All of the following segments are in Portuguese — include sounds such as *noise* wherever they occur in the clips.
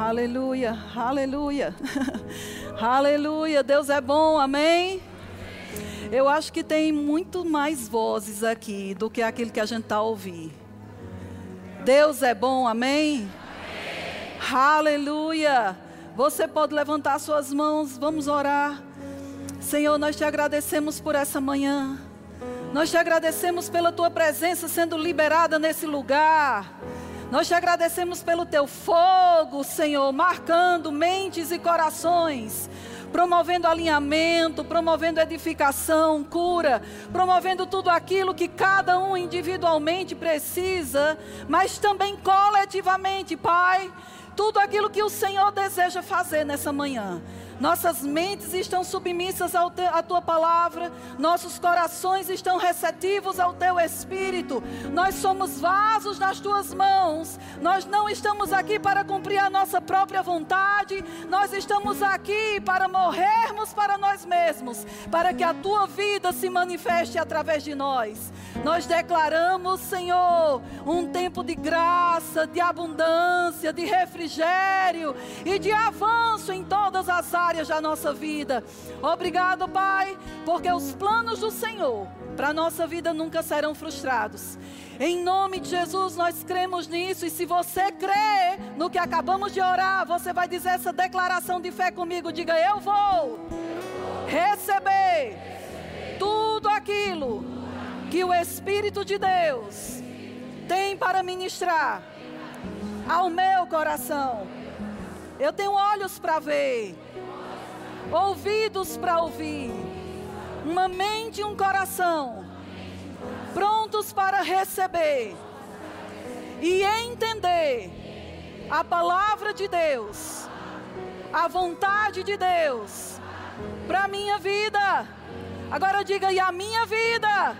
Aleluia, aleluia, aleluia. *laughs* Deus é bom, amém? Eu acho que tem muito mais vozes aqui do que aquilo que a gente está a ouvir. Deus é bom, amém? amém? Aleluia. Você pode levantar suas mãos, vamos orar. Senhor, nós te agradecemos por essa manhã. Nós te agradecemos pela tua presença sendo liberada nesse lugar. Nós te agradecemos pelo teu fogo, Senhor, marcando mentes e corações, promovendo alinhamento, promovendo edificação, cura, promovendo tudo aquilo que cada um individualmente precisa, mas também coletivamente, Pai, tudo aquilo que o Senhor deseja fazer nessa manhã. Nossas mentes estão submissas à tua palavra, nossos corações estão receptivos ao teu espírito. Nós somos vasos nas tuas mãos. Nós não estamos aqui para cumprir a nossa própria vontade, nós estamos aqui para morrermos para nós mesmos, para que a tua vida se manifeste através de nós. Nós declaramos, Senhor, um tempo de graça, de abundância, de refrigério e de avanço em todas as áreas áreas da nossa vida. Obrigado, Pai, porque os planos do Senhor para a nossa vida nunca serão frustrados. Em nome de Jesus, nós cremos nisso. E se você crê no que acabamos de orar, você vai dizer essa declaração de fé comigo. Diga: Eu vou receber tudo aquilo que o Espírito de Deus tem para ministrar ao meu coração. Eu tenho olhos para ver ouvidos para ouvir, uma mente e um coração prontos para receber e entender a palavra de Deus, a vontade de Deus para minha vida. Agora diga, e a minha vida?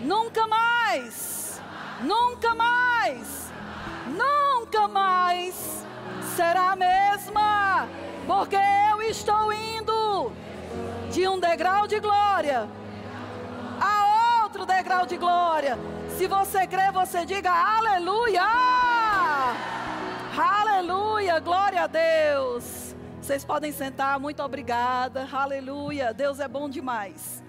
Nunca mais, nunca mais, nunca mais será a mesma porque eu estou indo de um degrau de glória a outro degrau de glória. Se você crê, você diga aleluia! Aleluia! Glória a Deus! Vocês podem sentar, muito obrigada. Aleluia! Deus é bom demais.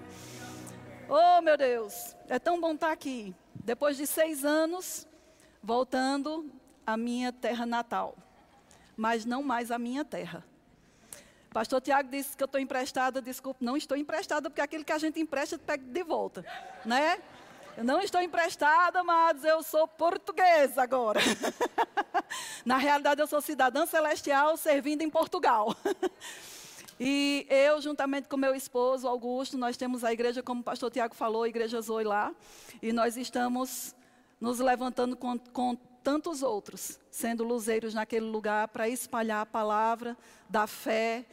Oh, meu Deus, é tão bom estar aqui. Depois de seis anos, voltando à minha terra natal, mas não mais à minha terra. Pastor Tiago disse que eu estou emprestada. Desculpe, não estou emprestada, porque aquilo que a gente empresta, pega de volta. Né? Eu não estou emprestada, mas eu sou portuguesa agora. *laughs* Na realidade, eu sou cidadã celestial servindo em Portugal. *laughs* E eu, juntamente com meu esposo, Augusto, nós temos a igreja, como o pastor Tiago falou, a igreja Zoe lá. E nós estamos nos levantando com, com tantos outros, sendo luzeiros naquele lugar para espalhar a palavra da fé,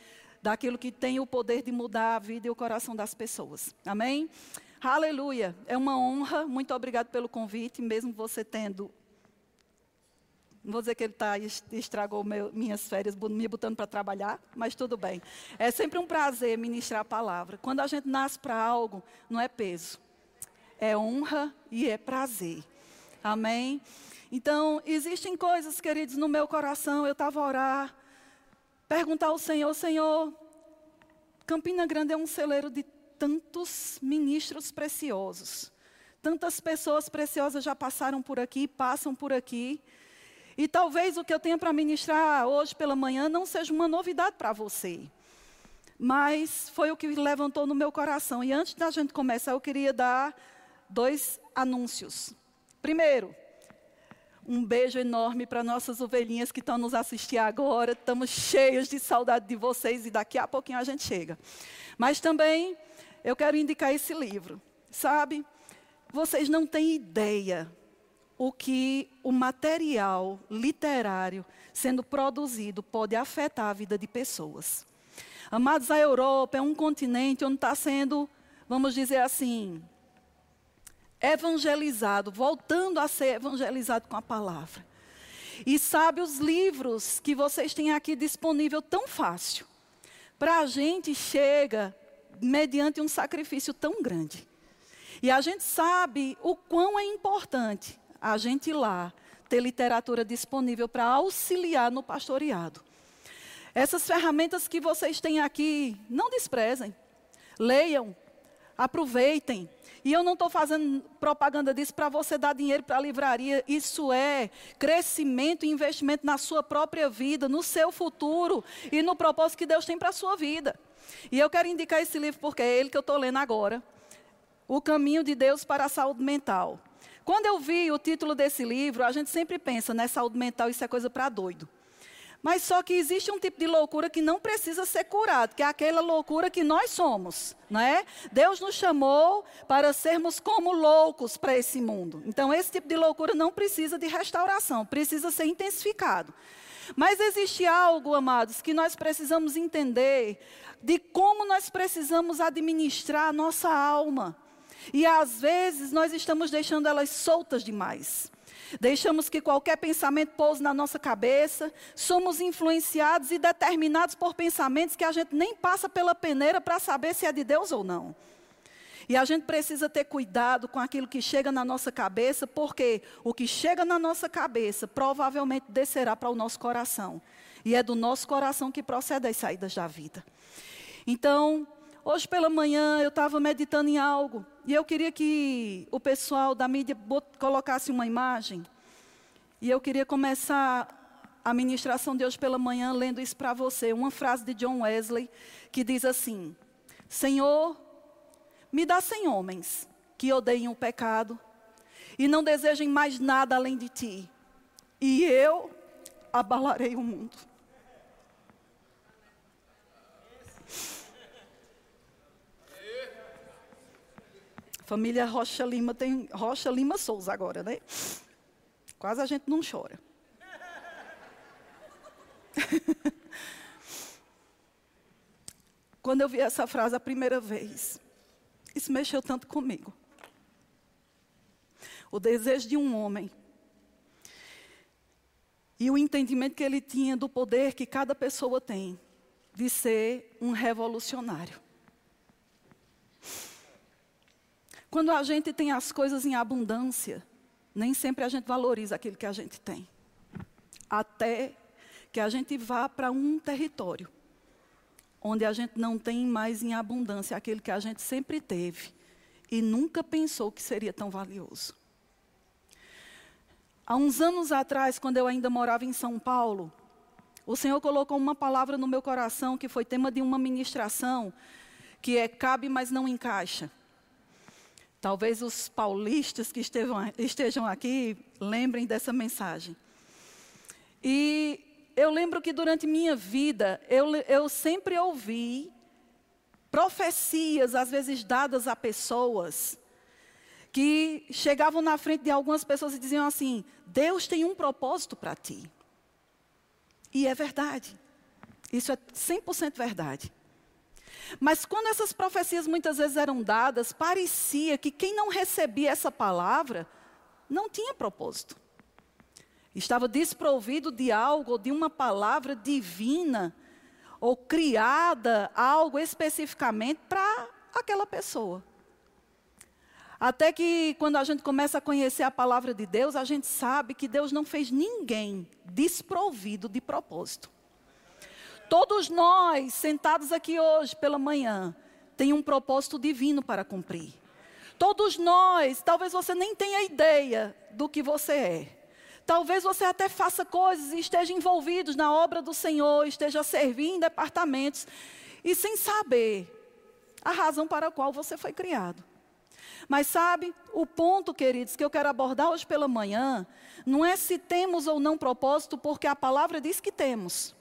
daquilo que tem o poder de mudar a vida e o coração das pessoas. Amém? Aleluia. É uma honra. Muito obrigado pelo convite, mesmo você tendo. Não vou dizer que ele tá, estragou meu, minhas férias, me botando para trabalhar, mas tudo bem. É sempre um prazer ministrar a palavra. Quando a gente nasce para algo, não é peso, é honra e é prazer. Amém? Então, existem coisas, queridos, no meu coração. Eu estava a orar, perguntar ao Senhor: Senhor, Campina Grande é um celeiro de tantos ministros preciosos. Tantas pessoas preciosas já passaram por aqui, passam por aqui. E talvez o que eu tenha para ministrar hoje pela manhã não seja uma novidade para você. Mas foi o que levantou no meu coração. E antes da gente começar, eu queria dar dois anúncios. Primeiro, um beijo enorme para nossas ovelhinhas que estão nos assistindo agora. Estamos cheios de saudade de vocês e daqui a pouquinho a gente chega. Mas também eu quero indicar esse livro. Sabe? Vocês não têm ideia o que o material literário sendo produzido pode afetar a vida de pessoas. Amados, a Europa é um continente onde está sendo, vamos dizer assim, evangelizado, voltando a ser evangelizado com a palavra. E sabe os livros que vocês têm aqui disponível tão fácil. Para a gente chega mediante um sacrifício tão grande. E a gente sabe o quão é importante a gente ir lá ter literatura disponível para auxiliar no pastoreado. Essas ferramentas que vocês têm aqui, não desprezem. Leiam, aproveitem. E eu não estou fazendo propaganda disso para você dar dinheiro para a livraria. Isso é crescimento e investimento na sua própria vida, no seu futuro e no propósito que Deus tem para a sua vida. E eu quero indicar esse livro porque é ele que eu estou lendo agora. O Caminho de Deus para a Saúde Mental. Quando eu vi o título desse livro, a gente sempre pensa, né, saúde mental, isso é coisa para doido. Mas só que existe um tipo de loucura que não precisa ser curado, que é aquela loucura que nós somos, não é? Deus nos chamou para sermos como loucos para esse mundo. Então esse tipo de loucura não precisa de restauração, precisa ser intensificado. Mas existe algo, amados, que nós precisamos entender de como nós precisamos administrar a nossa alma. E às vezes nós estamos deixando elas soltas demais. Deixamos que qualquer pensamento pouse na nossa cabeça, somos influenciados e determinados por pensamentos que a gente nem passa pela peneira para saber se é de Deus ou não. E a gente precisa ter cuidado com aquilo que chega na nossa cabeça, porque o que chega na nossa cabeça provavelmente descerá para o nosso coração. E é do nosso coração que procede as saídas da vida. Então, hoje pela manhã eu estava meditando em algo e eu queria que o pessoal da mídia colocasse uma imagem. E eu queria começar a ministração de hoje pela manhã lendo isso para você. Uma frase de John Wesley que diz assim: Senhor, me dá cem homens que odeiem o pecado e não desejem mais nada além de ti, e eu abalarei o mundo. Família Rocha Lima tem Rocha Lima Souza agora, né? Quase a gente não chora. *laughs* Quando eu vi essa frase a primeira vez, isso mexeu tanto comigo. O desejo de um homem e o entendimento que ele tinha do poder que cada pessoa tem de ser um revolucionário. Quando a gente tem as coisas em abundância, nem sempre a gente valoriza aquilo que a gente tem. Até que a gente vá para um território onde a gente não tem mais em abundância aquilo que a gente sempre teve e nunca pensou que seria tão valioso. Há uns anos atrás, quando eu ainda morava em São Paulo, o Senhor colocou uma palavra no meu coração que foi tema de uma ministração, que é cabe, mas não encaixa. Talvez os paulistas que estejam, aqui lembrem dessa mensagem. E eu lembro que durante minha vida, eu, eu sempre ouvi profecias, às vezes dadas a pessoas, que chegavam na frente de algumas pessoas e diziam assim: Deus tem um propósito para ti. E é verdade. Isso é 100% verdade. Mas quando essas profecias muitas vezes eram dadas, parecia que quem não recebia essa palavra não tinha propósito. Estava desprovido de algo, de uma palavra divina, ou criada algo especificamente para aquela pessoa. Até que quando a gente começa a conhecer a palavra de Deus, a gente sabe que Deus não fez ninguém desprovido de propósito. Todos nós, sentados aqui hoje pela manhã, tem um propósito divino para cumprir. Todos nós, talvez você nem tenha ideia do que você é. Talvez você até faça coisas e esteja envolvido na obra do Senhor, esteja servindo em departamentos e sem saber a razão para a qual você foi criado. Mas sabe, o ponto, queridos, que eu quero abordar hoje pela manhã, não é se temos ou não propósito, porque a palavra diz que temos.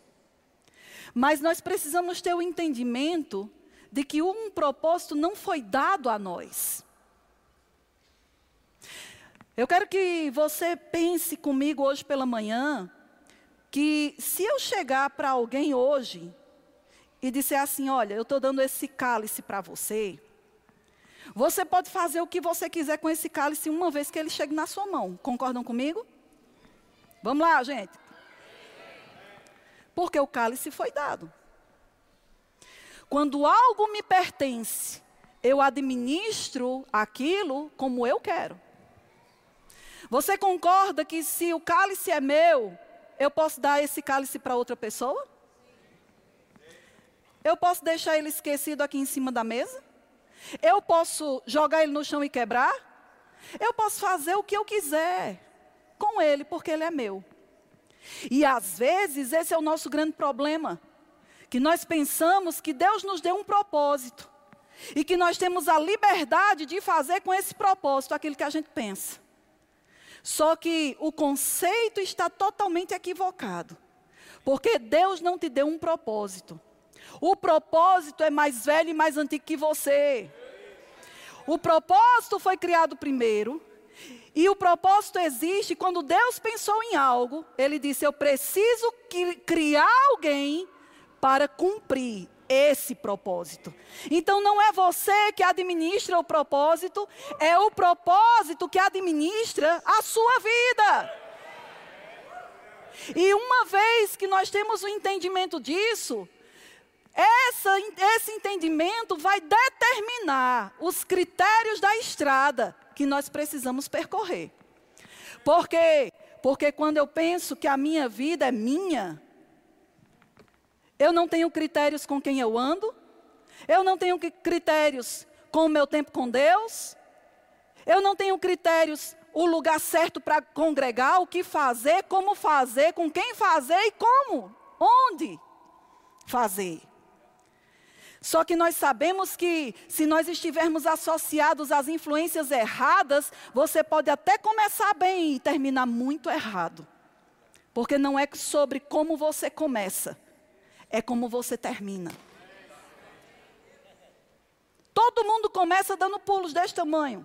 Mas nós precisamos ter o entendimento de que um propósito não foi dado a nós. Eu quero que você pense comigo hoje pela manhã que se eu chegar para alguém hoje e disser assim: Olha, eu estou dando esse cálice para você, você pode fazer o que você quiser com esse cálice uma vez que ele chegue na sua mão. Concordam comigo? Vamos lá, gente. Porque o cálice foi dado. Quando algo me pertence, eu administro aquilo como eu quero. Você concorda que se o cálice é meu, eu posso dar esse cálice para outra pessoa? Eu posso deixar ele esquecido aqui em cima da mesa? Eu posso jogar ele no chão e quebrar? Eu posso fazer o que eu quiser com ele, porque ele é meu. E às vezes esse é o nosso grande problema, que nós pensamos que Deus nos deu um propósito e que nós temos a liberdade de fazer com esse propósito aquilo que a gente pensa. Só que o conceito está totalmente equivocado. Porque Deus não te deu um propósito. O propósito é mais velho e mais antigo que você. O propósito foi criado primeiro. E o propósito existe quando Deus pensou em algo, ele disse: Eu preciso criar alguém para cumprir esse propósito. Então não é você que administra o propósito, é o propósito que administra a sua vida. E uma vez que nós temos o entendimento disso, essa, esse entendimento vai determinar os critérios da estrada que nós precisamos percorrer. Por quê? Porque quando eu penso que a minha vida é minha, eu não tenho critérios com quem eu ando. Eu não tenho critérios com o meu tempo com Deus. Eu não tenho critérios o lugar certo para congregar, o que fazer, como fazer, com quem fazer e como, onde fazer. Só que nós sabemos que se nós estivermos associados às influências erradas, você pode até começar bem e terminar muito errado. Porque não é sobre como você começa, é como você termina. Todo mundo começa dando pulos deste tamanho.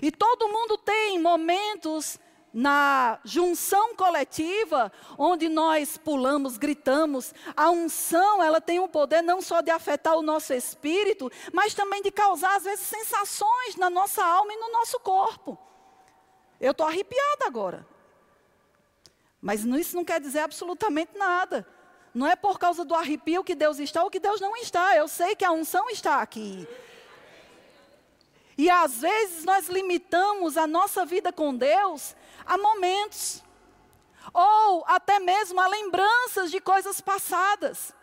E todo mundo tem momentos na junção coletiva, onde nós pulamos, gritamos, a unção, ela tem o poder não só de afetar o nosso espírito, mas também de causar, às vezes, sensações na nossa alma e no nosso corpo. Eu estou arrepiada agora. Mas isso não quer dizer absolutamente nada. Não é por causa do arrepio que Deus está ou que Deus não está. Eu sei que a unção está aqui. E às vezes nós limitamos a nossa vida com Deus a momentos, ou até mesmo a lembranças de coisas passadas.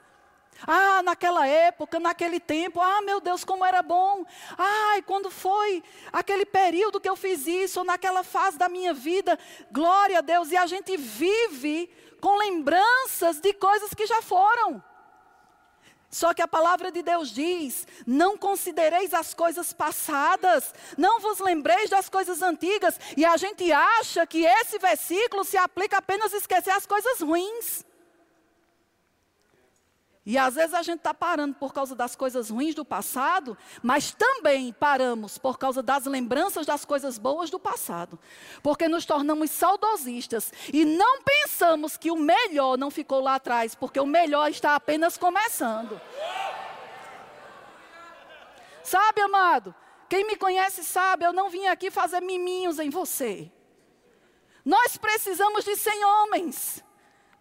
Ah, naquela época, naquele tempo, ah, meu Deus, como era bom. Ai, quando foi aquele período que eu fiz isso, ou naquela fase da minha vida, glória a Deus. E a gente vive com lembranças de coisas que já foram. Só que a palavra de Deus diz: não considereis as coisas passadas, não vos lembreis das coisas antigas. E a gente acha que esse versículo se aplica apenas a esquecer as coisas ruins. E às vezes a gente está parando por causa das coisas ruins do passado, mas também paramos por causa das lembranças das coisas boas do passado. Porque nos tornamos saudosistas e não pensamos que o melhor não ficou lá atrás, porque o melhor está apenas começando. Sabe, amado? Quem me conhece sabe, eu não vim aqui fazer miminhos em você. Nós precisamos de 100 homens,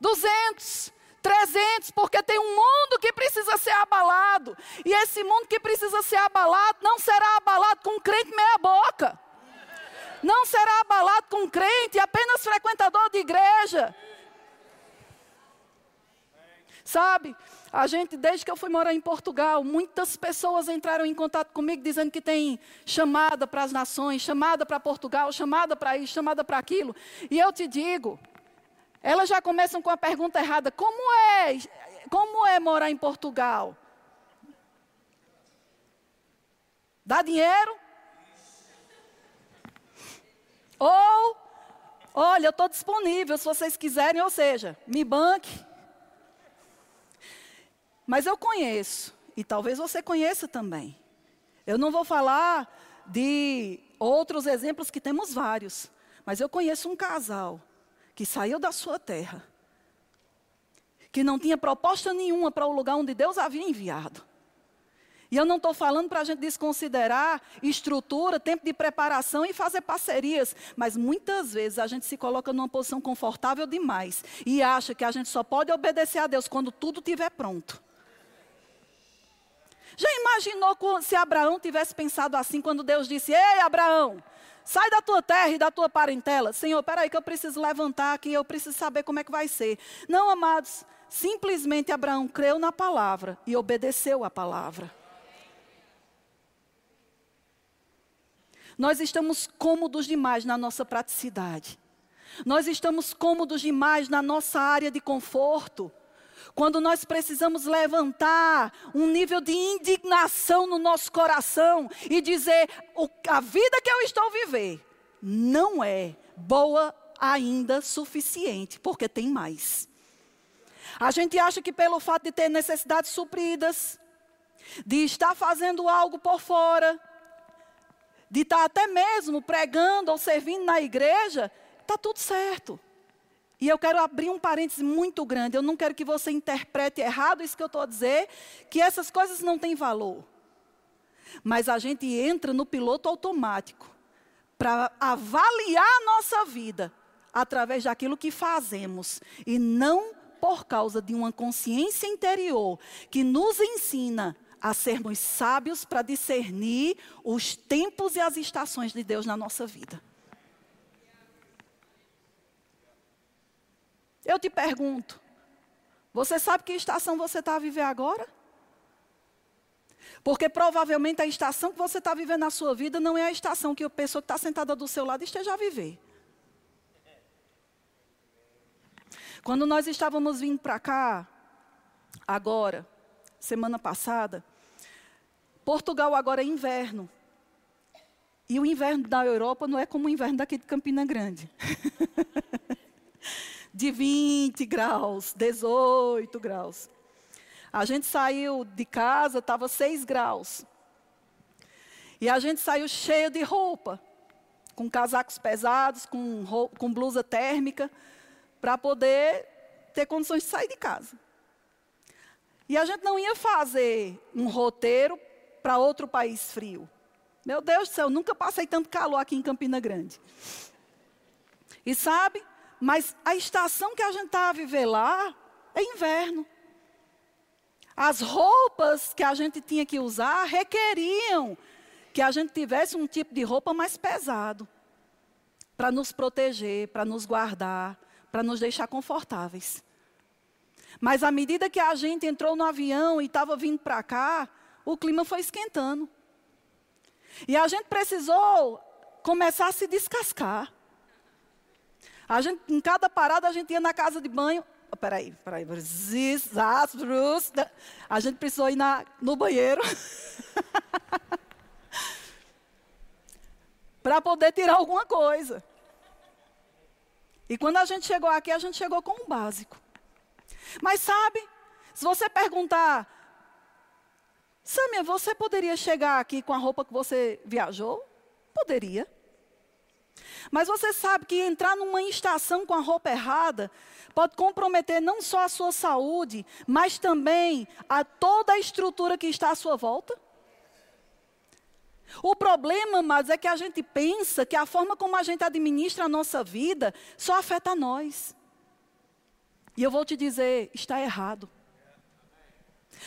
200, 300, porque tem um mundo que precisa ser abalado. E esse mundo que precisa ser abalado não será abalado com um crente meia-boca. Não será abalado com um crente apenas frequentador de igreja. Sabe, a gente, desde que eu fui morar em Portugal, muitas pessoas entraram em contato comigo dizendo que tem chamada para as nações, chamada para Portugal, chamada para isso, chamada para aquilo. E eu te digo, elas já começam com a pergunta errada: como é, como é morar em Portugal? Dá dinheiro? Ou, olha, eu estou disponível se vocês quiserem, ou seja, me banque. Mas eu conheço, e talvez você conheça também. Eu não vou falar de outros exemplos que temos vários, mas eu conheço um casal que saiu da sua terra, que não tinha proposta nenhuma para o lugar onde Deus havia enviado. E eu não estou falando para a gente desconsiderar estrutura, tempo de preparação e fazer parcerias. Mas muitas vezes a gente se coloca numa posição confortável demais e acha que a gente só pode obedecer a Deus quando tudo estiver pronto. Já imaginou se Abraão tivesse pensado assim quando Deus disse: Ei, Abraão, sai da tua terra e da tua parentela. Senhor, peraí que eu preciso levantar aqui, eu preciso saber como é que vai ser. Não, amados, simplesmente Abraão creu na palavra e obedeceu a palavra. Nós estamos cômodos demais na nossa praticidade. Nós estamos cômodos demais na nossa área de conforto. Quando nós precisamos levantar um nível de indignação no nosso coração e dizer: a vida que eu estou vivendo não é boa ainda suficiente, porque tem mais. A gente acha que pelo fato de ter necessidades supridas, de estar fazendo algo por fora, de estar até mesmo pregando ou servindo na igreja, está tudo certo. E eu quero abrir um parêntese muito grande. Eu não quero que você interprete errado isso que eu estou a dizer, que essas coisas não têm valor. Mas a gente entra no piloto automático para avaliar a nossa vida através daquilo que fazemos e não por causa de uma consciência interior que nos ensina a sermos sábios para discernir os tempos e as estações de Deus na nossa vida. Eu te pergunto, você sabe que estação você está a viver agora? Porque provavelmente a estação que você está vivendo na sua vida não é a estação que a pessoa que está sentada do seu lado esteja a viver. Quando nós estávamos vindo para cá, agora, semana passada, Portugal agora é inverno. E o inverno da Europa não é como o inverno daqui de Campina Grande. *laughs* de 20 graus, 18 graus. A gente saiu de casa, estava 6 graus. E a gente saiu cheio de roupa, com casacos pesados, com, roupa, com blusa térmica, para poder ter condições de sair de casa. E a gente não ia fazer um roteiro para outro país frio. Meu Deus do céu, nunca passei tanto calor aqui em Campina Grande. E sabe, mas a estação que a gente está a viver lá é inverno. As roupas que a gente tinha que usar requeriam que a gente tivesse um tipo de roupa mais pesado para nos proteger, para nos guardar, para nos deixar confortáveis. Mas à medida que a gente entrou no avião e estava vindo para cá, o clima foi esquentando. E a gente precisou começar a se descascar. A gente, em cada parada, a gente ia na casa de banho. Oh, peraí, peraí. A gente precisou ir na, no banheiro. *laughs* para poder tirar alguma coisa. E quando a gente chegou aqui, a gente chegou com um básico. Mas sabe, se você perguntar Samia, você poderia chegar aqui com a roupa que você viajou? Poderia. Mas você sabe que entrar numa estação com a roupa errada pode comprometer não só a sua saúde, mas também a toda a estrutura que está à sua volta? O problema, mas é que a gente pensa que a forma como a gente administra a nossa vida só afeta a nós. E eu vou te dizer, está errado.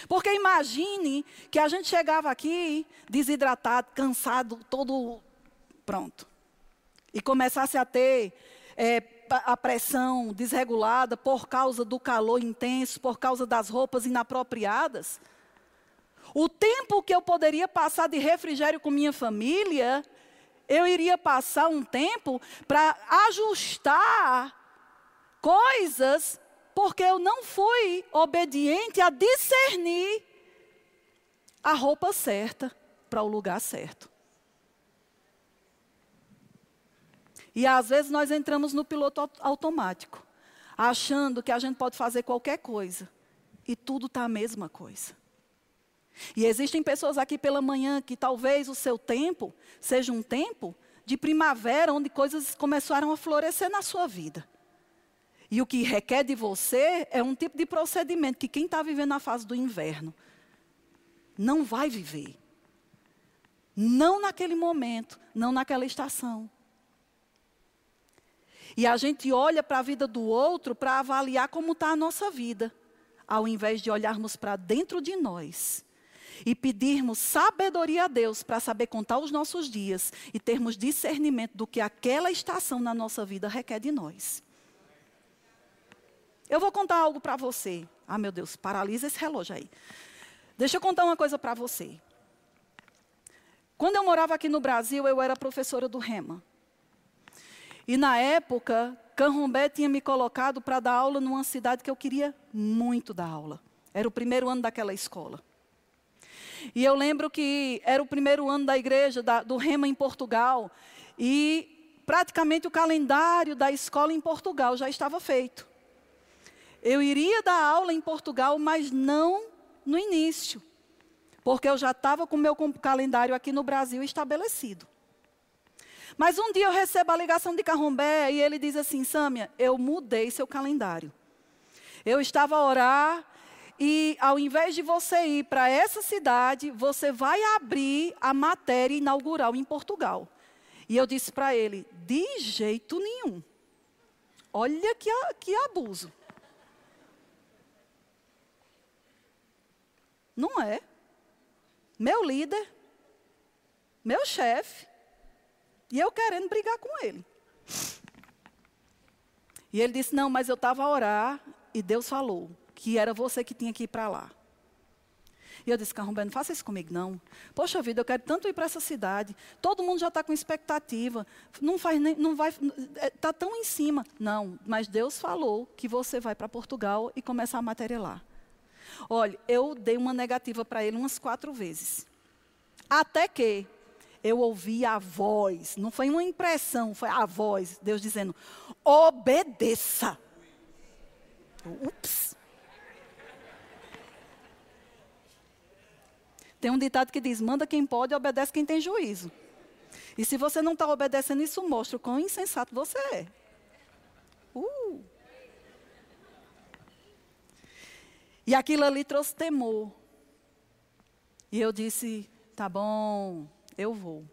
Porque imagine que a gente chegava aqui desidratado, cansado, todo pronto. E começasse a ter é, a pressão desregulada por causa do calor intenso, por causa das roupas inapropriadas. O tempo que eu poderia passar de refrigério com minha família, eu iria passar um tempo para ajustar coisas porque eu não fui obediente a discernir a roupa certa para o lugar certo. E às vezes nós entramos no piloto automático, achando que a gente pode fazer qualquer coisa. E tudo está a mesma coisa. E existem pessoas aqui pela manhã que talvez o seu tempo seja um tempo de primavera, onde coisas começaram a florescer na sua vida. E o que requer de você é um tipo de procedimento que quem está vivendo a fase do inverno não vai viver. Não naquele momento, não naquela estação. E a gente olha para a vida do outro para avaliar como está a nossa vida, ao invés de olharmos para dentro de nós e pedirmos sabedoria a Deus para saber contar os nossos dias e termos discernimento do que aquela estação na nossa vida requer de nós. Eu vou contar algo para você. Ah, meu Deus, paralisa esse relógio aí. Deixa eu contar uma coisa para você. Quando eu morava aqui no Brasil, eu era professora do Rema. E na época, Canrombé tinha me colocado para dar aula numa cidade que eu queria muito dar aula. Era o primeiro ano daquela escola. E eu lembro que era o primeiro ano da igreja, da, do Rema em Portugal. E praticamente o calendário da escola em Portugal já estava feito. Eu iria dar aula em Portugal, mas não no início. Porque eu já estava com o meu calendário aqui no Brasil estabelecido. Mas um dia eu recebo a ligação de Carrombé e ele diz assim: Sâmia, eu mudei seu calendário. Eu estava a orar e ao invés de você ir para essa cidade, você vai abrir a matéria inaugural em Portugal. E eu disse para ele: de jeito nenhum. Olha que, que abuso. Não é. Meu líder, meu chefe, e eu querendo brigar com ele. E ele disse: Não, mas eu estava a orar e Deus falou que era você que tinha que ir para lá. E eu disse, Carrombé, não faça isso comigo, não. Poxa vida, eu quero tanto ir para essa cidade. Todo mundo já está com expectativa. Não faz nem, não vai, está tão em cima. Não, mas Deus falou que você vai para Portugal e começar a matéria lá. Olha, eu dei uma negativa para ele umas quatro vezes. Até que eu ouvi a voz, não foi uma impressão, foi a voz, Deus dizendo: obedeça. Ups. Tem um ditado que diz: manda quem pode, obedece quem tem juízo. E se você não está obedecendo, isso mostra o quão insensato você é. Uh. E aquilo ali trouxe temor. E eu disse: tá bom, eu vou.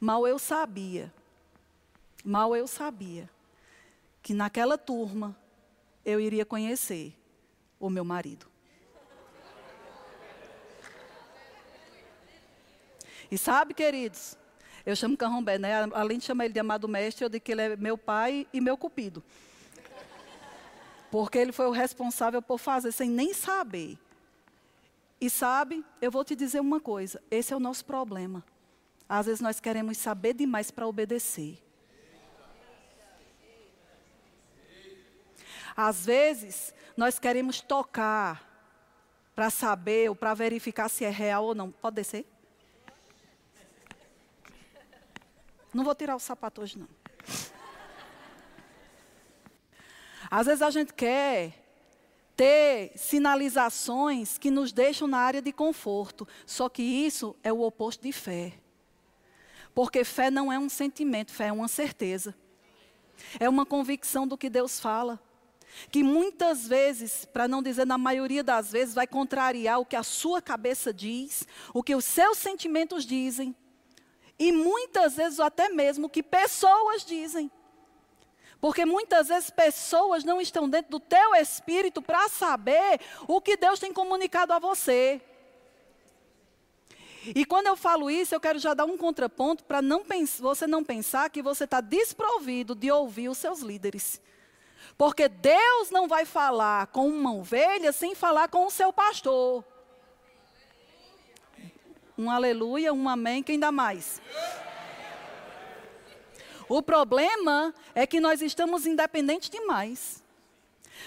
Mal eu sabia, mal eu sabia, que naquela turma eu iria conhecer o meu marido. E sabe, queridos, eu chamo Carrombé, né? Além de chamar ele de amado mestre, eu digo que ele é meu pai e meu cupido. Porque ele foi o responsável por fazer sem nem saber. E sabe, eu vou te dizer uma coisa: esse é o nosso problema. Às vezes nós queremos saber demais para obedecer. Às vezes nós queremos tocar para saber ou para verificar se é real ou não. Pode descer? Não vou tirar o sapato hoje, não. Às vezes a gente quer ter sinalizações que nos deixam na área de conforto, só que isso é o oposto de fé. Porque fé não é um sentimento, fé é uma certeza. É uma convicção do que Deus fala. Que muitas vezes, para não dizer na maioria das vezes, vai contrariar o que a sua cabeça diz, o que os seus sentimentos dizem, e muitas vezes até mesmo que pessoas dizem. Porque muitas vezes pessoas não estão dentro do teu espírito para saber o que Deus tem comunicado a você. E quando eu falo isso, eu quero já dar um contraponto para não você não pensar que você está desprovido de ouvir os seus líderes. Porque Deus não vai falar com uma ovelha sem falar com o seu pastor. Um aleluia, um amém, quem dá mais? O problema é que nós estamos independentes demais.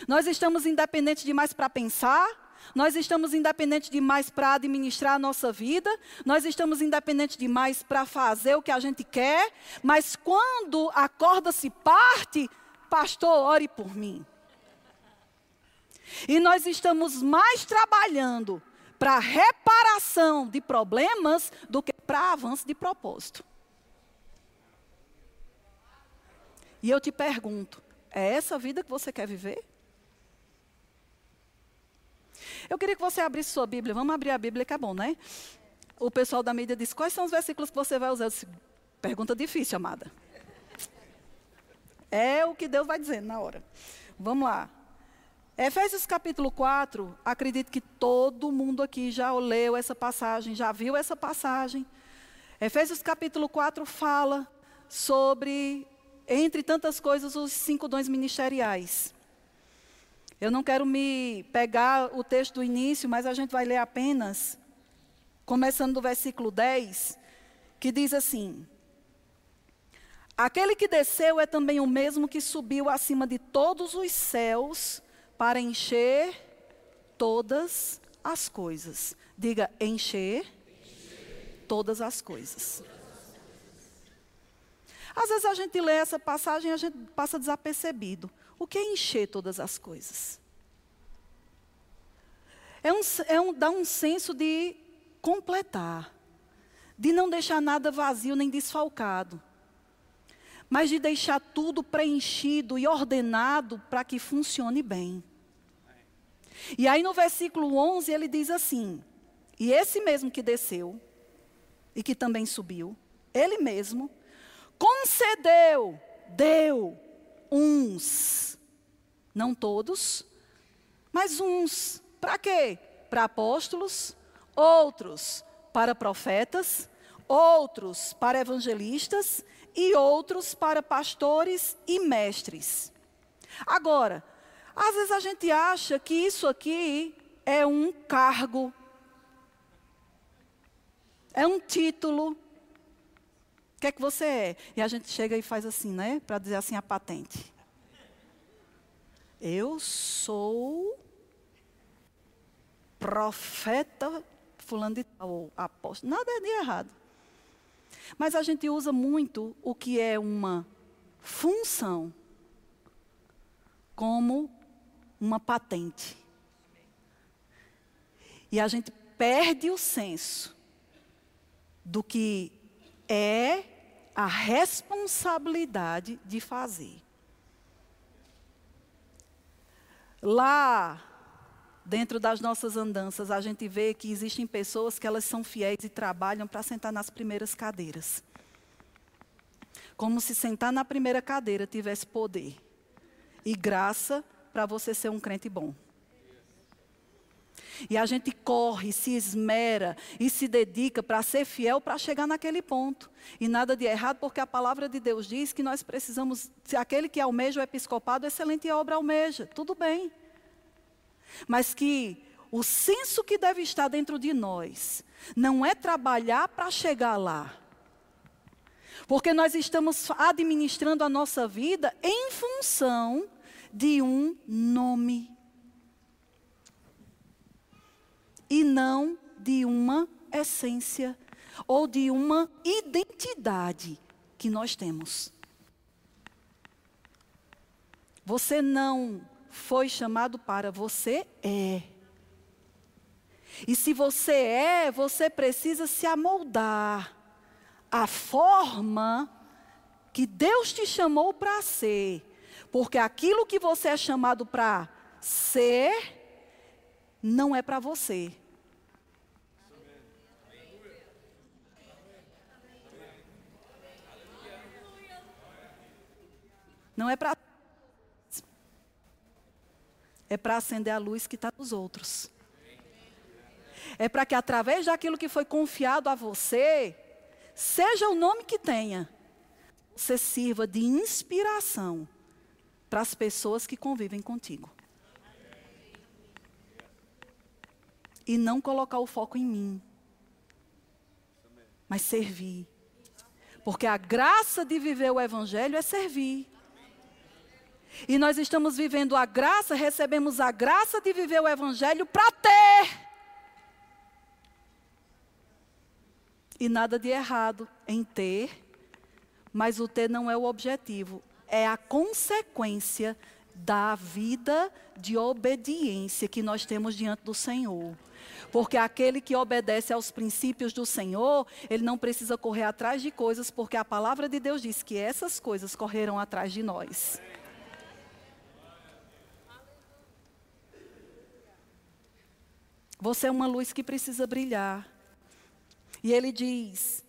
Nós estamos independentes demais para pensar, nós estamos independentes demais para administrar a nossa vida, nós estamos independentes demais para fazer o que a gente quer, mas quando a corda se parte, pastor, ore por mim. E nós estamos mais trabalhando para reparação de problemas do que para avanço de propósito. E eu te pergunto: é essa vida que você quer viver? Eu queria que você abrisse sua Bíblia. Vamos abrir a Bíblia, que é bom, né? O pessoal da mídia disse: quais são os versículos que você vai usar? Disse, Pergunta difícil, amada. É o que Deus vai dizendo na hora. Vamos lá. Efésios capítulo 4, acredito que todo mundo aqui já leu essa passagem, já viu essa passagem. Efésios capítulo 4 fala sobre, entre tantas coisas, os cinco dons ministeriais. Eu não quero me pegar o texto do início, mas a gente vai ler apenas, começando do versículo 10, que diz assim: Aquele que desceu é também o mesmo que subiu acima de todos os céus para encher todas as coisas. Diga, encher, encher. todas as coisas. Às vezes a gente lê essa passagem e a gente passa desapercebido. O que é encher todas as coisas? É um, é um, dá um senso de completar, de não deixar nada vazio nem desfalcado, mas de deixar tudo preenchido e ordenado para que funcione bem. E aí no versículo 11 ele diz assim: E esse mesmo que desceu e que também subiu, ele mesmo concedeu, deu uns, não todos, mas uns. Para quê? Para apóstolos, outros para profetas, outros para evangelistas e outros para pastores e mestres. Agora, às vezes a gente acha que isso aqui é um cargo, é um título. Que é que você é? E a gente chega e faz assim, né? Para dizer assim a patente. Eu sou profeta fulano de tal, apóstolo. Nada é de errado. Mas a gente usa muito o que é uma função como uma patente. E a gente perde o senso do que é a responsabilidade de fazer. Lá dentro das nossas andanças, a gente vê que existem pessoas que elas são fiéis e trabalham para sentar nas primeiras cadeiras. Como se sentar na primeira cadeira tivesse poder e graça para você ser um crente bom. E a gente corre, se esmera e se dedica para ser fiel para chegar naquele ponto. E nada de errado, porque a palavra de Deus diz que nós precisamos, se aquele que almeja o episcopado, excelente obra almeja. Tudo bem mas que o senso que deve estar dentro de nós não é trabalhar para chegar lá. Porque nós estamos administrando a nossa vida em função de um nome. E não de uma essência ou de uma identidade que nós temos. Você não foi chamado para, você é. E se você é, você precisa se amoldar à forma que Deus te chamou para ser. Porque aquilo que você é chamado para ser, não é para você. Não é para é para acender a luz que está nos outros. É para que através daquilo que foi confiado a você, seja o nome que tenha, você sirva de inspiração para as pessoas que convivem contigo. E não colocar o foco em mim, mas servir. Porque a graça de viver o Evangelho é servir. E nós estamos vivendo a graça, recebemos a graça de viver o Evangelho para ter. E nada de errado em ter, mas o ter não é o objetivo, é a consequência da vida de obediência que nós temos diante do Senhor. Porque aquele que obedece aos princípios do Senhor, ele não precisa correr atrás de coisas, porque a palavra de Deus diz que essas coisas correram atrás de nós. Você é uma luz que precisa brilhar. E ele diz: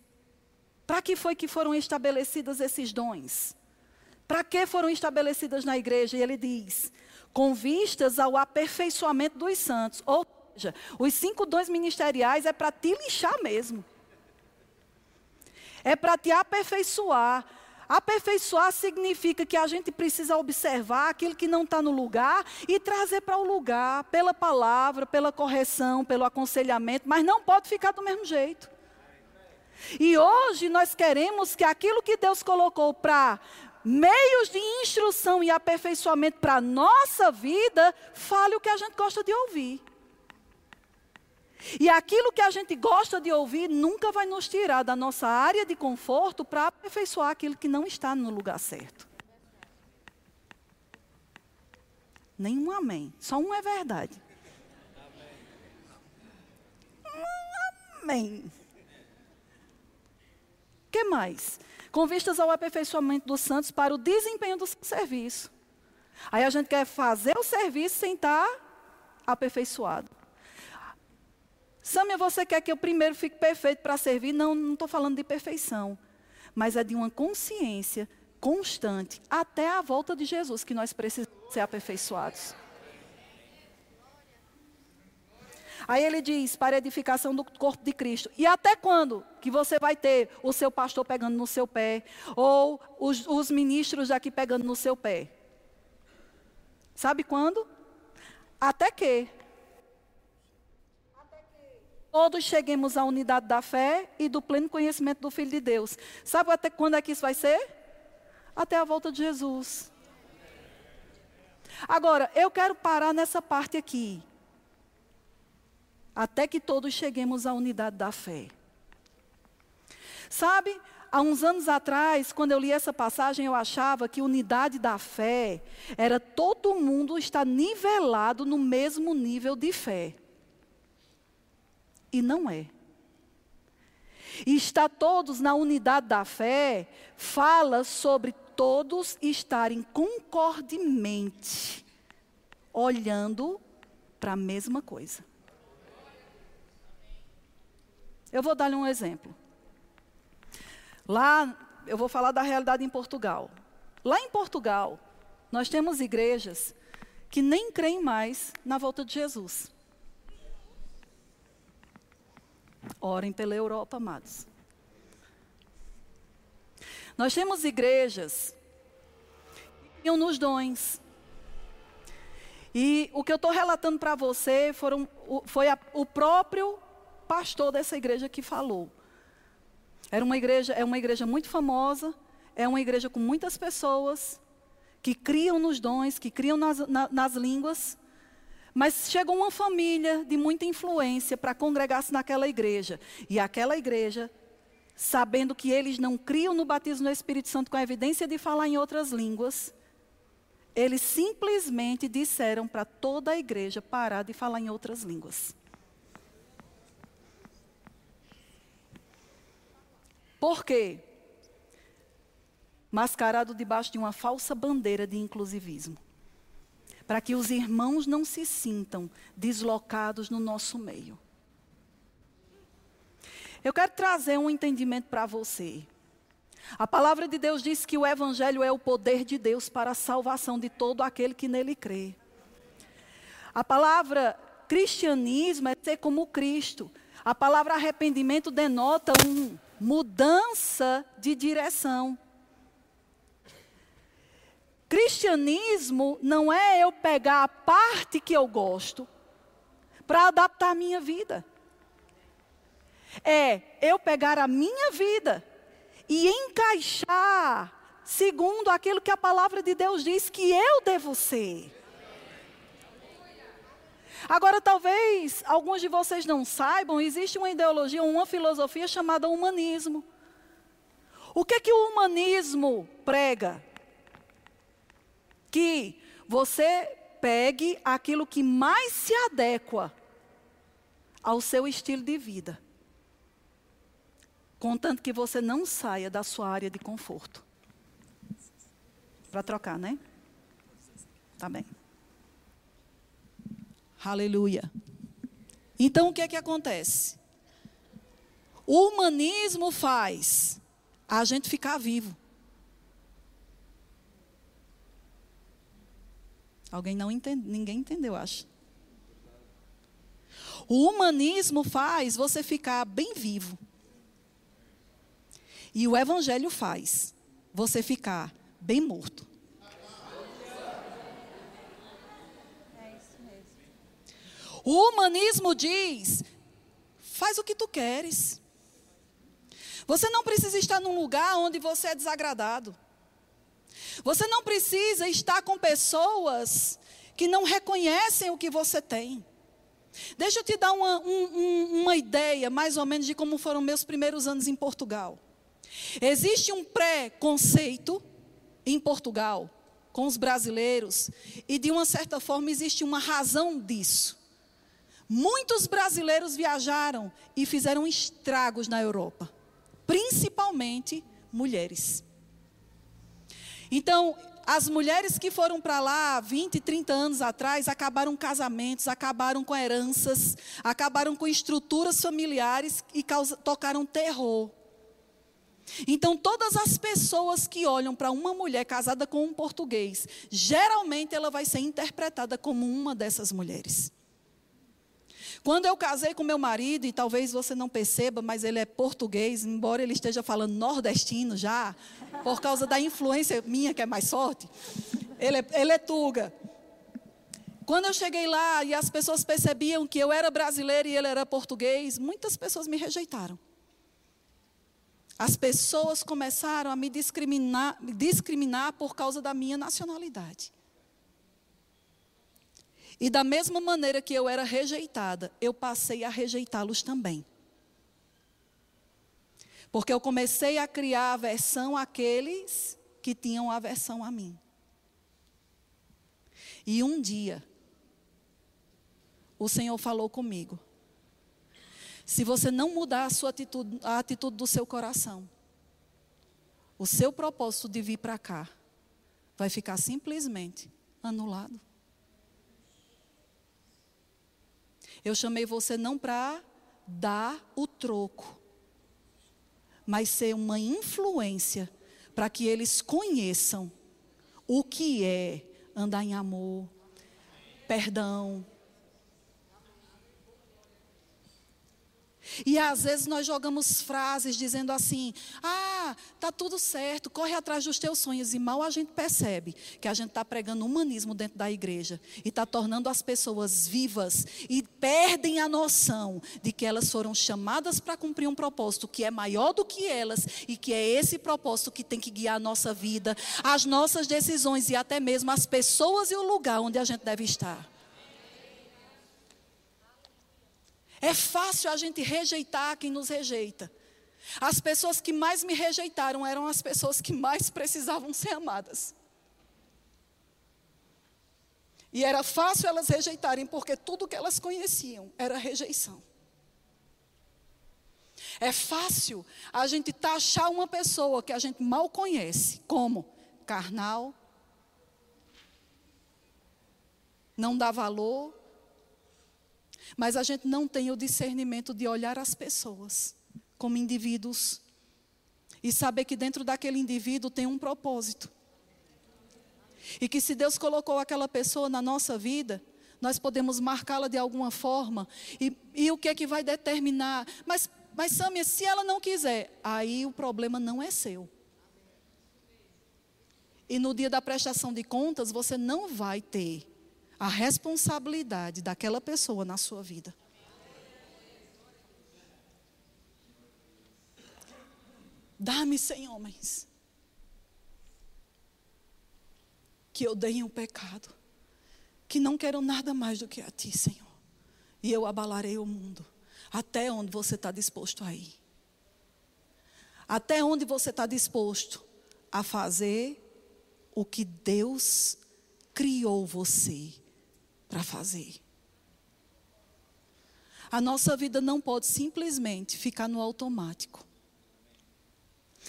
para que foi que foram estabelecidos esses dons? Para que foram estabelecidas na igreja? E ele diz: com vistas ao aperfeiçoamento dos santos. Ou seja, os cinco dons ministeriais é para te lixar mesmo. É para te aperfeiçoar. Aperfeiçoar significa que a gente precisa observar aquilo que não está no lugar e trazer para o lugar, pela palavra, pela correção, pelo aconselhamento, mas não pode ficar do mesmo jeito. E hoje nós queremos que aquilo que Deus colocou para meios de instrução e aperfeiçoamento para a nossa vida, fale o que a gente gosta de ouvir. E aquilo que a gente gosta de ouvir nunca vai nos tirar da nossa área de conforto para aperfeiçoar aquilo que não está no lugar certo. Nenhum amém. Só um é verdade. Amém. O que mais? Com vistas ao aperfeiçoamento dos santos para o desempenho do serviço. Aí a gente quer fazer o serviço sem estar aperfeiçoado. Samia, você quer que eu primeiro fique perfeito para servir? Não, não estou falando de perfeição. Mas é de uma consciência constante até a volta de Jesus que nós precisamos ser aperfeiçoados. Aí ele diz, para a edificação do corpo de Cristo. E até quando que você vai ter o seu pastor pegando no seu pé? Ou os, os ministros aqui pegando no seu pé? Sabe quando? Até que todos cheguemos à unidade da fé e do pleno conhecimento do Filho de Deus. Sabe até quando é que isso vai ser? Até a volta de Jesus. Agora, eu quero parar nessa parte aqui. Até que todos cheguemos à unidade da fé. Sabe, há uns anos atrás, quando eu li essa passagem, eu achava que unidade da fé era todo mundo estar nivelado no mesmo nível de fé. E não é. E está todos na unidade da fé, fala sobre todos estarem concordemente olhando para a mesma coisa. Eu vou dar-lhe um exemplo. Lá, eu vou falar da realidade em Portugal. Lá em Portugal, nós temos igrejas que nem creem mais na volta de Jesus. Orem pela Europa, amados. Nós temos igrejas que iam nos dons. E o que eu estou relatando para você foram, foi a, o próprio pastor dessa igreja que falou. Era uma igreja, é uma igreja muito famosa, é uma igreja com muitas pessoas que criam nos dons, que criam nas, na, nas línguas. Mas chegou uma família de muita influência para congregar-se naquela igreja. E aquela igreja, sabendo que eles não criam no batismo do Espírito Santo com a evidência de falar em outras línguas, eles simplesmente disseram para toda a igreja parar de falar em outras línguas. Por quê? Mascarado debaixo de uma falsa bandeira de inclusivismo para que os irmãos não se sintam deslocados no nosso meio. Eu quero trazer um entendimento para você. A palavra de Deus diz que o Evangelho é o poder de Deus para a salvação de todo aquele que nele crê. A palavra cristianismo é ser como Cristo. A palavra arrependimento denota uma mudança de direção. Cristianismo não é eu pegar a parte que eu gosto para adaptar a minha vida. É eu pegar a minha vida e encaixar segundo aquilo que a palavra de Deus diz que eu devo ser. Agora, talvez alguns de vocês não saibam, existe uma ideologia, uma filosofia chamada humanismo. O que que o humanismo prega? que você pegue aquilo que mais se adequa ao seu estilo de vida. Contanto que você não saia da sua área de conforto. Para trocar, né? Tá bem. Aleluia. Então o que é que acontece? O humanismo faz a gente ficar vivo. Alguém não entende, ninguém entendeu, acho. O humanismo faz você ficar bem vivo. E o evangelho faz você ficar bem morto. O humanismo diz: faz o que tu queres. Você não precisa estar num lugar onde você é desagradado. Você não precisa estar com pessoas que não reconhecem o que você tem. Deixa eu te dar uma, um, uma ideia, mais ou menos, de como foram meus primeiros anos em Portugal. Existe um pré-conceito em Portugal com os brasileiros, e de uma certa forma existe uma razão disso. Muitos brasileiros viajaram e fizeram estragos na Europa, principalmente mulheres. Então, as mulheres que foram para lá 20, 30 anos atrás acabaram casamentos, acabaram com heranças, acabaram com estruturas familiares e causa, tocaram terror. Então, todas as pessoas que olham para uma mulher casada com um português, geralmente ela vai ser interpretada como uma dessas mulheres. Quando eu casei com meu marido, e talvez você não perceba, mas ele é português, embora ele esteja falando nordestino já, por causa da influência minha, que é mais forte, ele é, ele é tuga. Quando eu cheguei lá e as pessoas percebiam que eu era brasileira e ele era português, muitas pessoas me rejeitaram. As pessoas começaram a me discriminar, discriminar por causa da minha nacionalidade. E da mesma maneira que eu era rejeitada, eu passei a rejeitá-los também. Porque eu comecei a criar aversão àqueles que tinham aversão a mim. E um dia, o Senhor falou comigo: se você não mudar a sua atitude, a atitude do seu coração, o seu propósito de vir para cá vai ficar simplesmente anulado. Eu chamei você não para dar o troco, mas ser uma influência para que eles conheçam o que é andar em amor, perdão, E às vezes nós jogamos frases dizendo assim: ah, tá tudo certo, corre atrás dos teus sonhos. E mal a gente percebe que a gente está pregando humanismo dentro da igreja e está tornando as pessoas vivas e perdem a noção de que elas foram chamadas para cumprir um propósito que é maior do que elas e que é esse propósito que tem que guiar a nossa vida, as nossas decisões e até mesmo as pessoas e o lugar onde a gente deve estar. É fácil a gente rejeitar quem nos rejeita. As pessoas que mais me rejeitaram eram as pessoas que mais precisavam ser amadas. E era fácil elas rejeitarem, porque tudo que elas conheciam era rejeição. É fácil a gente taxar uma pessoa que a gente mal conhece como carnal, não dá valor, mas a gente não tem o discernimento de olhar as pessoas como indivíduos e saber que dentro daquele indivíduo tem um propósito. E que se Deus colocou aquela pessoa na nossa vida, nós podemos marcá-la de alguma forma. E, e, o que é que vai determinar? Mas, mas Samia, se ela não quiser, aí o problema não é seu. E no dia da prestação de contas, você não vai ter a responsabilidade daquela pessoa na sua vida. Dá-me cem homens que odeiem o pecado, que não queiram nada mais do que a Ti, Senhor. E eu abalarei o mundo. Até onde você está disposto a ir? Até onde você está disposto a fazer o que Deus criou você para fazer. A nossa vida não pode simplesmente ficar no automático.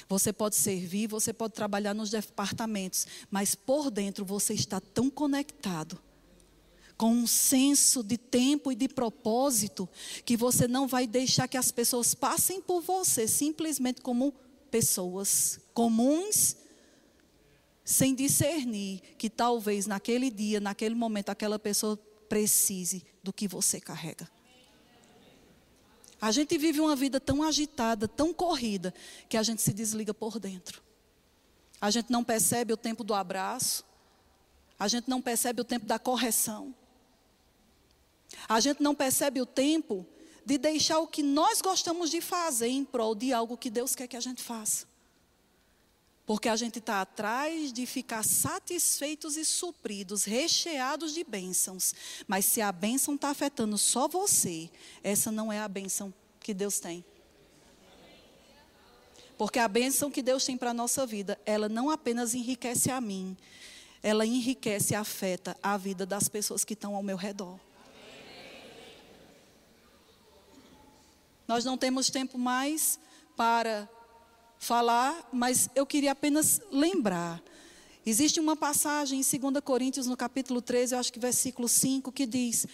Você pode servir, você pode trabalhar nos departamentos, mas por dentro você está tão conectado com um senso de tempo e de propósito que você não vai deixar que as pessoas passem por você simplesmente como pessoas comuns sem discernir que talvez naquele dia, naquele momento, aquela pessoa precise do que você carrega. A gente vive uma vida tão agitada, tão corrida, que a gente se desliga por dentro. A gente não percebe o tempo do abraço, a gente não percebe o tempo da correção, a gente não percebe o tempo de deixar o que nós gostamos de fazer em prol de algo que Deus quer que a gente faça. Porque a gente está atrás de ficar satisfeitos e supridos, recheados de bênçãos. Mas se a bênção está afetando só você, essa não é a bênção que Deus tem. Porque a bênção que Deus tem para a nossa vida, ela não apenas enriquece a mim, ela enriquece e afeta a vida das pessoas que estão ao meu redor. Nós não temos tempo mais para falar, mas eu queria apenas lembrar. Existe uma passagem em 2 Coríntios, no capítulo 13, eu acho que versículo 5, que diz: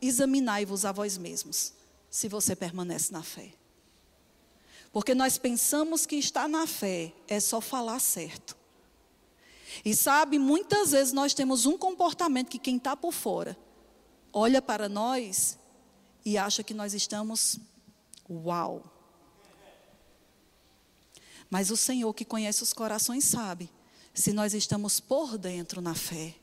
Examinai-vos a vós mesmos, se você permanece na fé. Porque nós pensamos que estar na fé é só falar certo. E sabe, muitas vezes nós temos um comportamento que quem está por fora olha para nós e acha que nós estamos, uau, mas o Senhor que conhece os corações sabe se nós estamos por dentro na fé.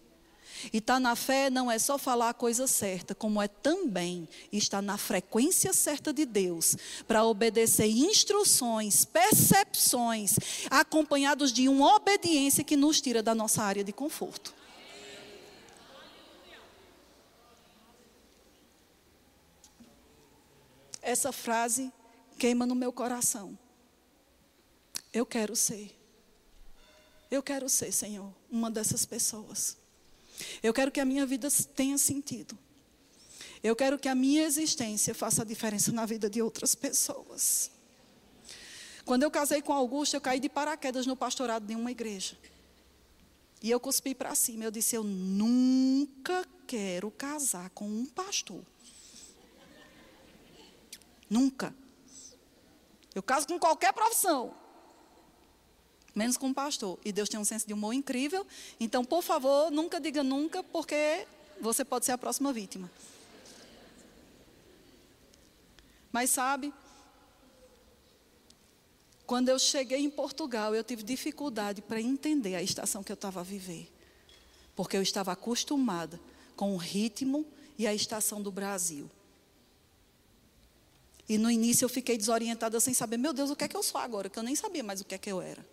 E estar tá na fé não é só falar a coisa certa, como é também estar na frequência certa de Deus, para obedecer instruções, percepções, acompanhados de uma obediência que nos tira da nossa área de conforto. Essa frase queima no meu coração. Eu quero ser. Eu quero ser, Senhor, uma dessas pessoas. Eu quero que a minha vida tenha sentido. Eu quero que a minha existência faça a diferença na vida de outras pessoas. Quando eu casei com Augusto, eu caí de paraquedas no pastorado de uma igreja. E eu cuspi para cima. Eu disse: Eu nunca quero casar com um pastor. Nunca. Eu caso com qualquer profissão menos com um pastor. E Deus tem um senso de humor incrível. Então, por favor, nunca diga nunca, porque você pode ser a próxima vítima. Mas sabe, quando eu cheguei em Portugal, eu tive dificuldade para entender a estação que eu estava a viver. Porque eu estava acostumada com o ritmo e a estação do Brasil. E no início eu fiquei desorientada sem saber, meu Deus, o que é que eu sou agora? Que eu nem sabia mais o que é que eu era.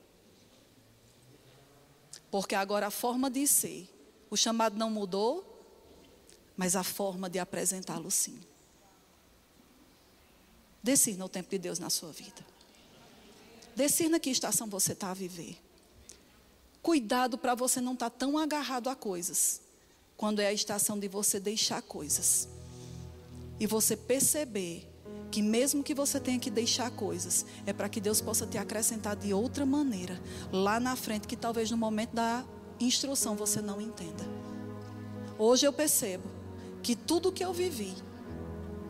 Porque agora a forma de ser, o chamado não mudou, mas a forma de apresentá-lo sim. Decida o tempo de Deus na sua vida. Decida que estação você está a viver. Cuidado para você não estar tá tão agarrado a coisas, quando é a estação de você deixar coisas. E você perceber que mesmo que você tenha que deixar coisas, é para que Deus possa te acrescentar de outra maneira, lá na frente, que talvez no momento da instrução você não entenda. Hoje eu percebo que tudo que eu vivi,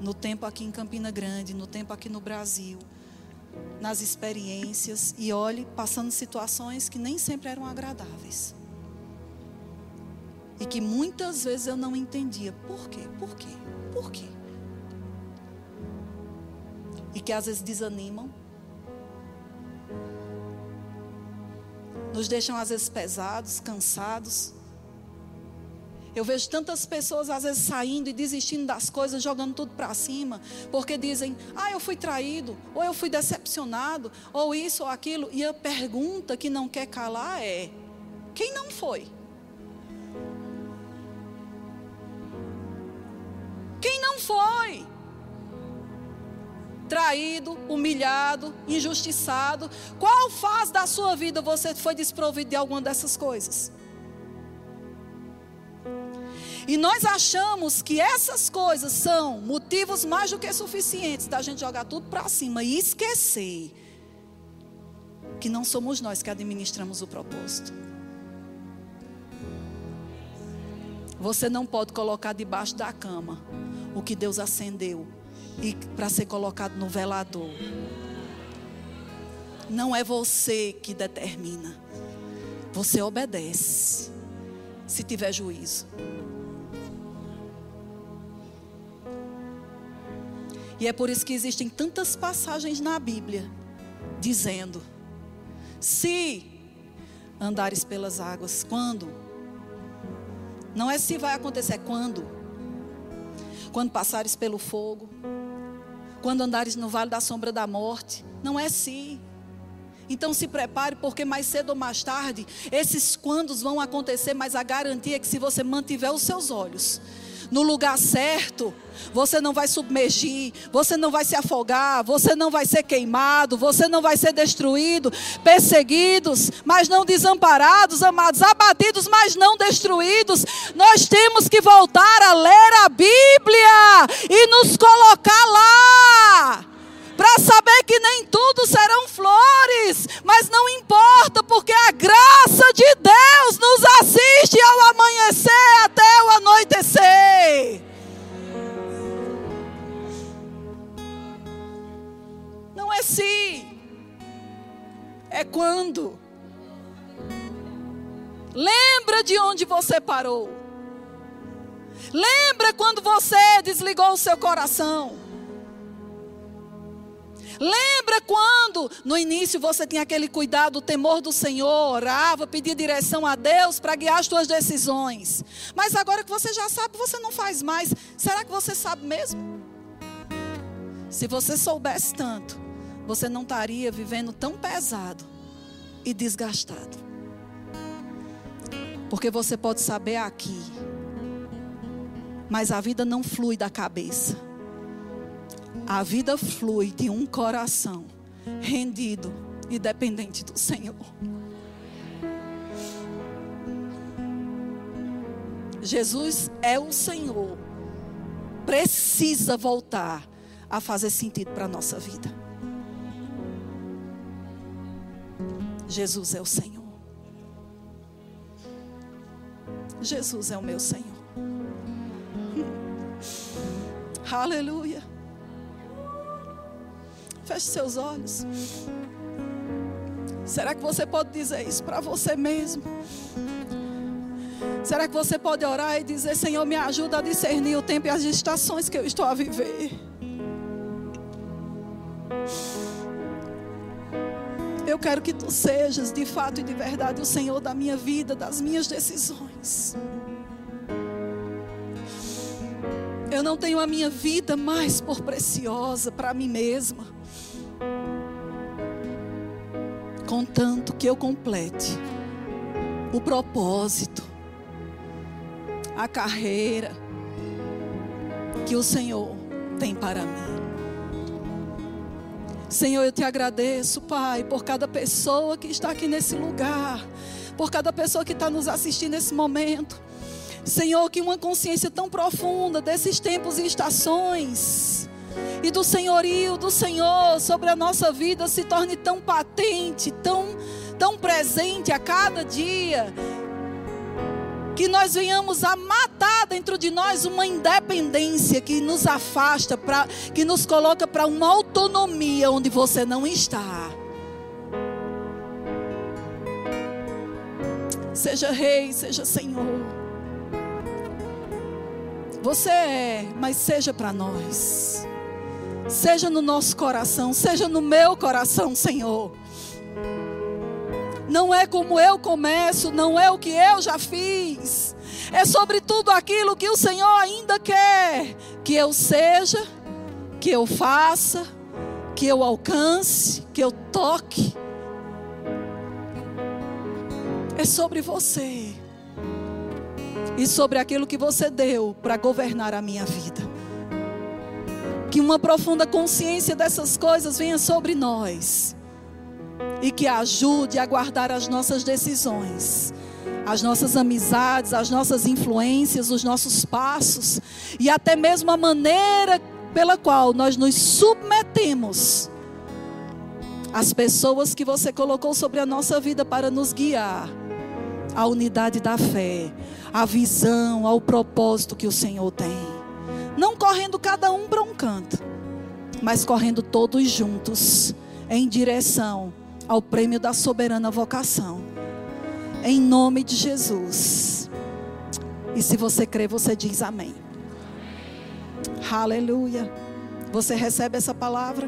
no tempo aqui em Campina Grande, no tempo aqui no Brasil, nas experiências, e olhe, passando situações que nem sempre eram agradáveis. E que muitas vezes eu não entendia. Por quê? Por quê? Por quê? E que às vezes desanimam. Nos deixam às vezes pesados, cansados. Eu vejo tantas pessoas às vezes saindo e desistindo das coisas, jogando tudo para cima, porque dizem: "Ah, eu fui traído, ou eu fui decepcionado, ou isso ou aquilo". E a pergunta que não quer calar é: quem não foi? Traído, humilhado, injustiçado. Qual fase da sua vida você foi desprovido de alguma dessas coisas? E nós achamos que essas coisas são motivos mais do que suficientes da gente jogar tudo para cima e esquecer que não somos nós que administramos o propósito. Você não pode colocar debaixo da cama o que Deus acendeu e para ser colocado no velador. Não é você que determina. você obedece, se tiver juízo. E é por isso que existem tantas passagens na Bíblia dizendo: se andares pelas águas, quando? Não é se vai acontecer, é quando. Quando passares pelo fogo, quando andares no vale da sombra da morte, não é se. Então se prepare, porque mais cedo ou mais tarde, esses quandos vão acontecer, mas a garantia é que se você mantiver os seus olhos no lugar certo, você não vai submergir, você não vai se afogar, você não vai ser queimado, você não vai ser destruído, perseguidos, mas não desamparados, amados, abatidos, mas não destruídos. Nós temos que voltar a ler a Bíblia e nos colocar lá para saber que nem tudo serão flores, mas não importa, porque a graça de Deus nos assiste ao amanhecer até o anoitecer. Não é se, é quando. Lembra de onde você parou. Lembra quando você desligou o seu coração. Lembra quando no início você tinha aquele cuidado, o temor do Senhor, orava, pedia direção a Deus para guiar as suas decisões. Mas agora que você já sabe, você não faz mais. Será que você sabe mesmo? Se você soubesse tanto, você não estaria vivendo tão pesado e desgastado. Porque você pode saber aqui, mas a vida não flui da cabeça. A vida flui de um coração rendido e dependente do Senhor. Jesus é o Senhor. Precisa voltar a fazer sentido para a nossa vida. Jesus é o Senhor. Jesus é o meu Senhor. *laughs* Aleluia. Feche seus olhos. Será que você pode dizer isso para você mesmo? Será que você pode orar e dizer: Senhor, me ajuda a discernir o tempo e as estações que eu estou a viver? Eu quero que tu sejas, de fato e de verdade, o Senhor da minha vida, das minhas decisões. Não tenho a minha vida mais por preciosa para mim mesma. contanto que eu complete o propósito, a carreira que o Senhor tem para mim. Senhor, eu te agradeço, Pai, por cada pessoa que está aqui nesse lugar, por cada pessoa que está nos assistindo nesse momento. Senhor, que uma consciência tão profunda desses tempos e estações e do senhorio do Senhor sobre a nossa vida se torne tão patente, tão, tão presente a cada dia, que nós venhamos a matar dentro de nós uma independência que nos afasta, pra, que nos coloca para uma autonomia onde você não está. Seja rei, seja senhor. Você é, mas seja para nós seja no nosso coração, seja no meu coração, Senhor. Não é como eu começo, não é o que eu já fiz. É sobre tudo aquilo que o Senhor ainda quer que eu seja, que eu faça, que eu alcance, que eu toque. É sobre você. E sobre aquilo que você deu para governar a minha vida. Que uma profunda consciência dessas coisas venha sobre nós e que ajude a guardar as nossas decisões, as nossas amizades, as nossas influências, os nossos passos e até mesmo a maneira pela qual nós nos submetemos às pessoas que você colocou sobre a nossa vida para nos guiar à unidade da fé, à visão, ao propósito que o Senhor tem. Não correndo cada um para um canto, mas correndo todos juntos em direção ao prêmio da soberana vocação. Em nome de Jesus. E se você crê, você diz amém. Aleluia. Você recebe essa palavra?